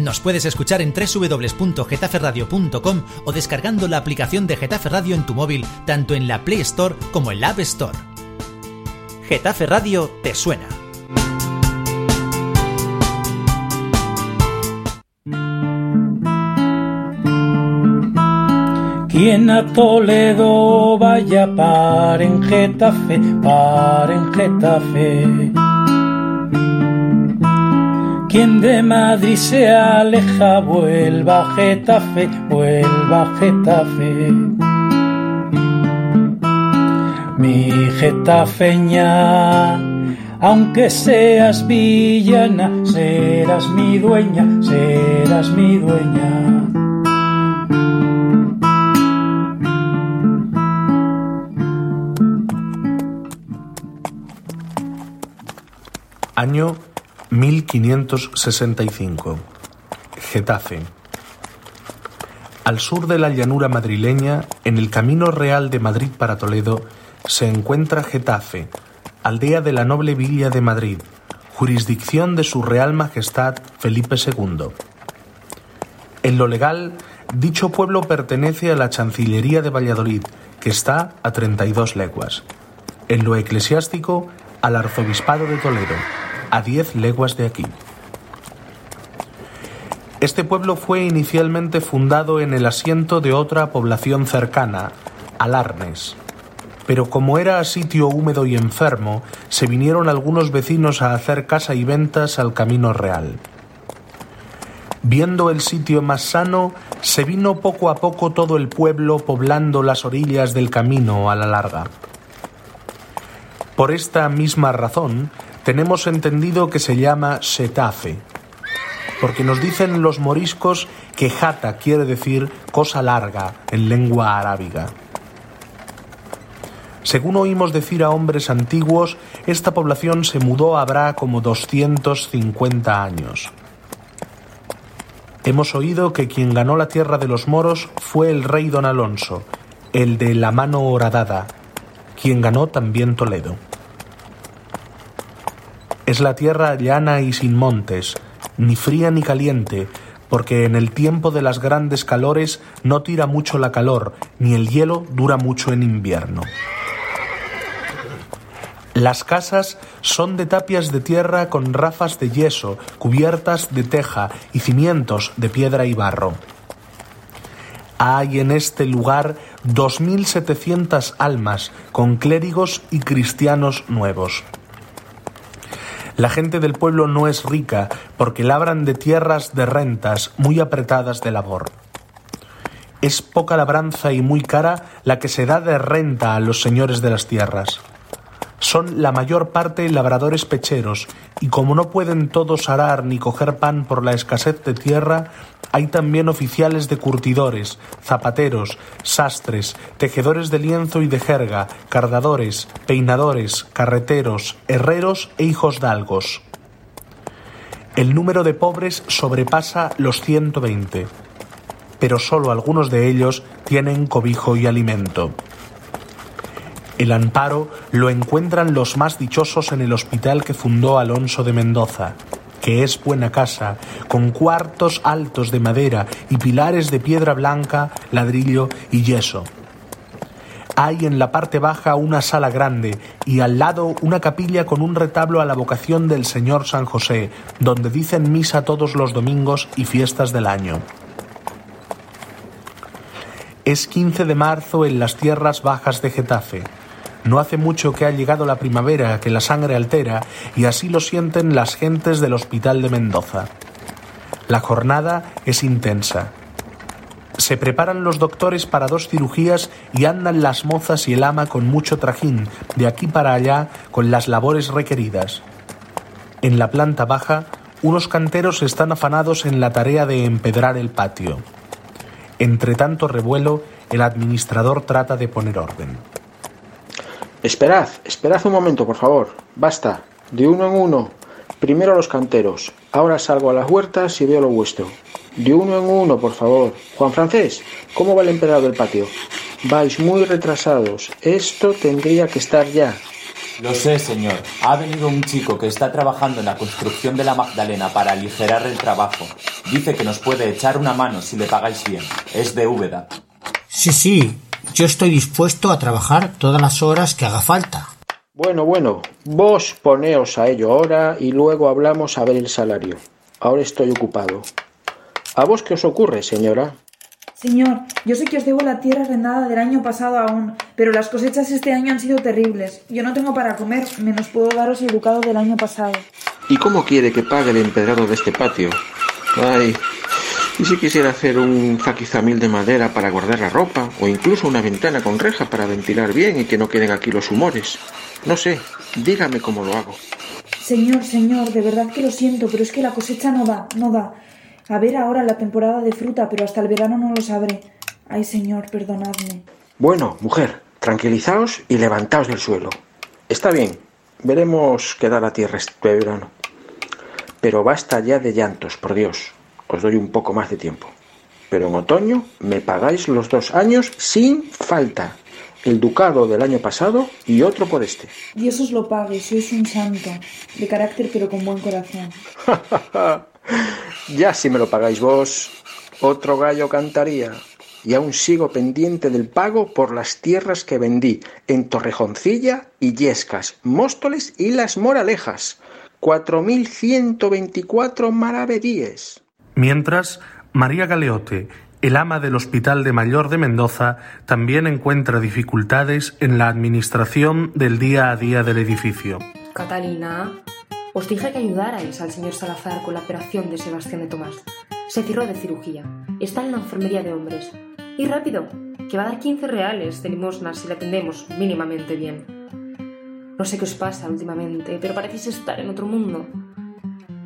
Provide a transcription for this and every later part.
Nos puedes escuchar en www.getaferradio.com o descargando la aplicación de Getafe Radio en tu móvil, tanto en la Play Store como en la App Store. Getafe Radio te suena. Quien a Toledo vaya para en Getafe, para en Getafe. Quien de Madrid se aleja, vuelva a Getafe, vuelva a Getafe. Mi Getafeña, aunque seas villana, serás mi dueña, serás mi dueña. Año 1565. Getafe. Al sur de la llanura madrileña, en el camino real de Madrid para Toledo, se encuentra Getafe, aldea de la noble villa de Madrid, jurisdicción de su Real Majestad Felipe II. En lo legal, dicho pueblo pertenece a la Chancillería de Valladolid, que está a 32 leguas. En lo eclesiástico, al Arzobispado de Toledo, a 10 leguas de aquí. Este pueblo fue inicialmente fundado en el asiento de otra población cercana, Alarnes. Pero como era sitio húmedo y enfermo, se vinieron algunos vecinos a hacer casa y ventas al camino real. Viendo el sitio más sano, se vino poco a poco todo el pueblo poblando las orillas del camino a la larga. Por esta misma razón, tenemos entendido que se llama setafe, porque nos dicen los moriscos que jata quiere decir cosa larga en lengua arábiga. Según oímos decir a hombres antiguos, esta población se mudó habrá como 250 años. Hemos oído que quien ganó la tierra de los moros fue el rey don Alonso, el de la mano horadada, quien ganó también Toledo. Es la tierra llana y sin montes, ni fría ni caliente, porque en el tiempo de las grandes calores no tira mucho la calor, ni el hielo dura mucho en invierno. Las casas son de tapias de tierra con rafas de yeso, cubiertas de teja y cimientos de piedra y barro. Hay en este lugar 2.700 almas con clérigos y cristianos nuevos. La gente del pueblo no es rica porque labran de tierras de rentas muy apretadas de labor. Es poca labranza y muy cara la que se da de renta a los señores de las tierras. Son la mayor parte labradores pecheros, y como no pueden todos arar ni coger pan por la escasez de tierra, hay también oficiales de curtidores, zapateros, sastres, tejedores de lienzo y de jerga, cardadores, peinadores, carreteros, herreros e hijos dalgos. El número de pobres sobrepasa los 120, pero solo algunos de ellos tienen cobijo y alimento. El amparo lo encuentran los más dichosos en el hospital que fundó Alonso de Mendoza, que es buena casa, con cuartos altos de madera y pilares de piedra blanca, ladrillo y yeso. Hay en la parte baja una sala grande y al lado una capilla con un retablo a la vocación del Señor San José, donde dicen misa todos los domingos y fiestas del año. Es 15 de marzo en las tierras bajas de Getafe. No hace mucho que ha llegado la primavera que la sangre altera y así lo sienten las gentes del Hospital de Mendoza. La jornada es intensa. Se preparan los doctores para dos cirugías y andan las mozas y el ama con mucho trajín, de aquí para allá, con las labores requeridas. En la planta baja, unos canteros están afanados en la tarea de empedrar el patio. Entre tanto revuelo, el administrador trata de poner orden. Esperad, esperad un momento, por favor. Basta. De uno en uno. Primero los canteros. Ahora salgo a las huertas y veo lo vuestro. De uno en uno, por favor. Juan Francés, ¿cómo va el empedrado del patio? Vais muy retrasados. Esto tendría que estar ya. Lo sé, señor. Ha venido un chico que está trabajando en la construcción de la Magdalena para aligerar el trabajo. Dice que nos puede echar una mano si le pagáis bien. Es de Úbeda. Sí, sí. Yo estoy dispuesto a trabajar todas las horas que haga falta. Bueno, bueno, vos poneos a ello ahora y luego hablamos a ver el salario. Ahora estoy ocupado. ¿A vos qué os ocurre, señora? Señor, yo sé que os debo la tierra arrendada del año pasado aún, pero las cosechas este año han sido terribles. Yo no tengo para comer, menos puedo daros el ducado del año pasado. ¿Y cómo quiere que pague el empedrado de este patio? Ay, y si quisiera hacer un zaquizamil de madera para guardar la ropa, o incluso una ventana con reja para ventilar bien y que no queden aquí los humores. No sé, dígame cómo lo hago. Señor, señor, de verdad que lo siento, pero es que la cosecha no da, no da. A ver ahora la temporada de fruta, pero hasta el verano no lo sabré. Ay, señor, perdonadme. Bueno, mujer, tranquilizaos y levantaos del suelo. Está bien, veremos qué da la tierra este verano. Pero basta ya de llantos, por Dios. Os doy un poco más de tiempo. Pero en otoño me pagáis los dos años sin falta. El ducado del año pasado y otro por este. Dios os lo pague, sois un santo. De carácter pero con buen corazón. Ya si me lo pagáis vos, otro gallo cantaría. Y aún sigo pendiente del pago por las tierras que vendí en Torrejoncilla y Yescas, Móstoles y Las Moralejas. 4.124 maravedíes. Mientras, María Galeote, el ama del Hospital de Mayor de Mendoza, también encuentra dificultades en la administración del día a día del edificio. Catalina, os dije que ayudarais al señor Salazar con la operación de Sebastián de Tomás. Se cerró de cirugía. Está en la enfermería de hombres. Y rápido, que va a dar 15 reales de limosna si la atendemos mínimamente bien. No sé qué os pasa últimamente, pero parecéis estar en otro mundo.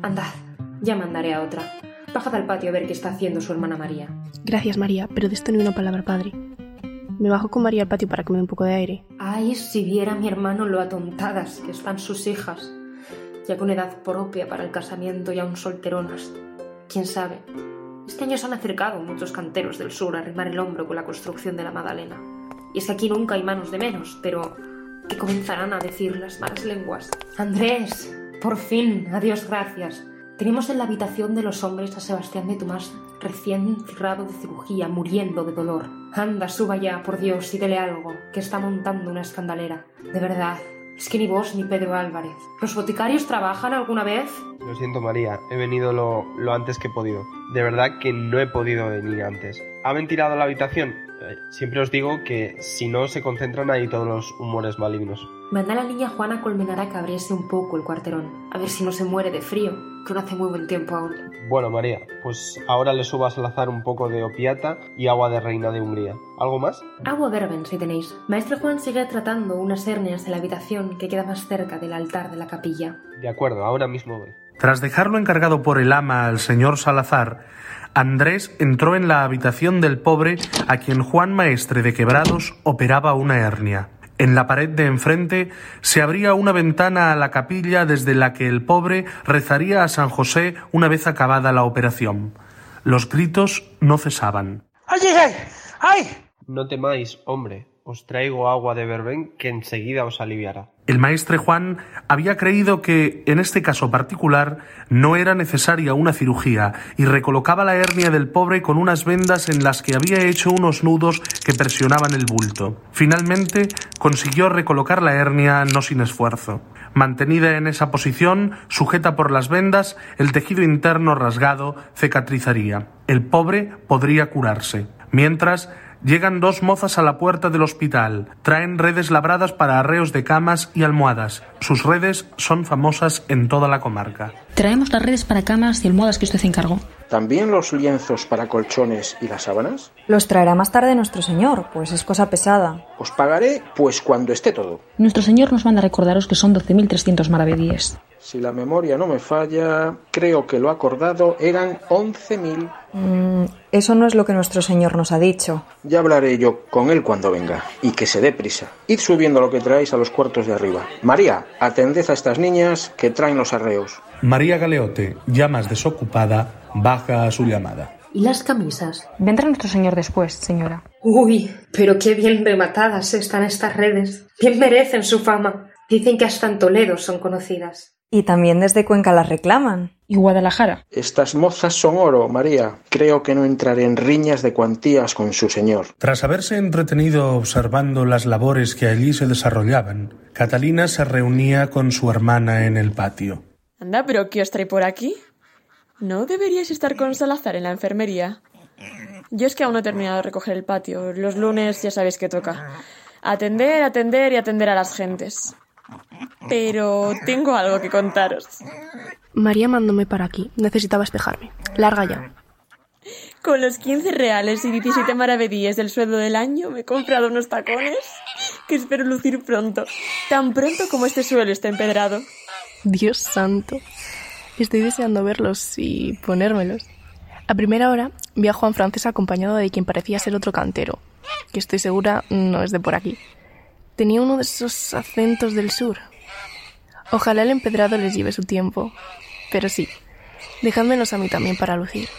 Andad, ya mandaré a otra. Bajad al patio a ver qué está haciendo su hermana María. Gracias, María, pero de esto ni una palabra, padre. Me bajo con María al patio para que me dé un poco de aire. Ay, si viera a mi hermano lo atontadas que están sus hijas. Ya con edad propia para el casamiento y aún solteronas. Quién sabe. Este año se han acercado muchos canteros del sur a arrimar el hombro con la construcción de la Magdalena. Y es que aquí nunca hay manos de menos, pero que comenzarán a decir las malas lenguas. Andrés, por fin, adiós gracias. Tenemos en la habitación de los hombres a Sebastián de Tomás, recién cerrado de cirugía, muriendo de dolor. Anda, suba ya, por Dios, y dele algo, que está montando una escandalera. De verdad, es que ni vos ni Pedro Álvarez. ¿Los boticarios trabajan alguna vez? Lo siento, María, he venido lo, lo antes que he podido. De verdad que no he podido venir antes. ¿Ha ventilado la habitación? Eh, Siempre os digo que si no se concentran ahí todos los humores malignos. Manda a la niña Juana Colmenar a que abriese un poco el cuarterón, a ver si no se muere de frío, que no hace muy buen tiempo aún. Bueno, María, pues ahora le subo a Salazar un poco de opiata y agua de reina de Hungría. ¿Algo más? Agua verben, si tenéis. Maestro Juan sigue tratando unas hernias en la habitación que queda más cerca del altar de la capilla. De acuerdo, ahora mismo voy. Tras dejarlo encargado por el ama al señor Salazar, Andrés entró en la habitación del pobre a quien Juan Maestre de Quebrados operaba una hernia. En la pared de enfrente se abría una ventana a la capilla desde la que el pobre rezaría a San José una vez acabada la operación. Los gritos no cesaban. ¡Ay, ay, ay! ¡Ay! No temáis, hombre. Os traigo agua de verbén que enseguida os aliviará. El maestre Juan había creído que, en este caso particular, no era necesaria una cirugía y recolocaba la hernia del pobre con unas vendas en las que había hecho unos nudos que presionaban el bulto. Finalmente, consiguió recolocar la hernia no sin esfuerzo. Mantenida en esa posición, sujeta por las vendas, el tejido interno rasgado cicatrizaría. El pobre podría curarse. Mientras, Llegan dos mozas a la puerta del hospital. Traen redes labradas para arreos de camas y almohadas. Sus redes son famosas en toda la comarca. Traemos las redes para camas y almohadas que usted encargó. ¿También los lienzos para colchones y las sábanas? Los traerá más tarde nuestro señor, pues es cosa pesada. Os pagaré, pues cuando esté todo. Nuestro señor nos manda a recordaros que son 12.300 maravedíes. Si la memoria no me falla, creo que lo acordado eran 11.000. Mm, eso no es lo que nuestro señor nos ha dicho. Ya hablaré yo con él cuando venga. Y que se dé prisa. Id subiendo lo que traéis a los cuartos de arriba. María, atended a estas niñas que traen los arreos. María Galeote, ya más desocupada, baja a su llamada. ¿Y las camisas? Vendrá nuestro señor después, señora. Uy, pero qué bien rematadas están estas redes. Bien merecen su fama. Dicen que hasta en Toledo son conocidas. Y también desde Cuenca las reclaman. ¿Y Guadalajara? Estas mozas son oro, María. Creo que no entraré en riñas de cuantías con su señor. Tras haberse entretenido observando las labores que allí se desarrollaban, Catalina se reunía con su hermana en el patio. Anda, pero ¿qué os trae por aquí? ¿No deberíais estar con Salazar en la enfermería? Yo es que aún no he terminado de recoger el patio. Los lunes ya sabéis que toca. Atender, atender y atender a las gentes. Pero tengo algo que contaros. María mandóme para aquí. Necesitaba espejarme. Larga ya. Con los 15 reales y 17 maravedíes del sueldo del año me he comprado unos tacones que espero lucir pronto. Tan pronto como este suelo está empedrado. Dios santo. Estoy deseando verlos y ponérmelos. A primera hora vi a Juan Francés acompañado de quien parecía ser otro cantero, que estoy segura no es de por aquí. Tenía uno de esos acentos del sur. Ojalá el empedrado les lleve su tiempo. Pero sí, dejádmelos a mí también para lucir.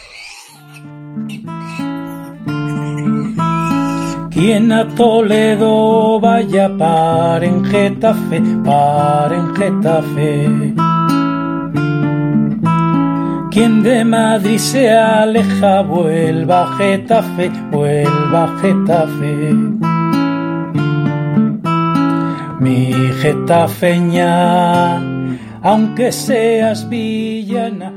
Quien a Toledo vaya par en Getafe, par en Getafe. Quien de Madrid se aleja, vuelva a Getafe, vuelva a Getafe. Mi Getafeña, aunque seas villana,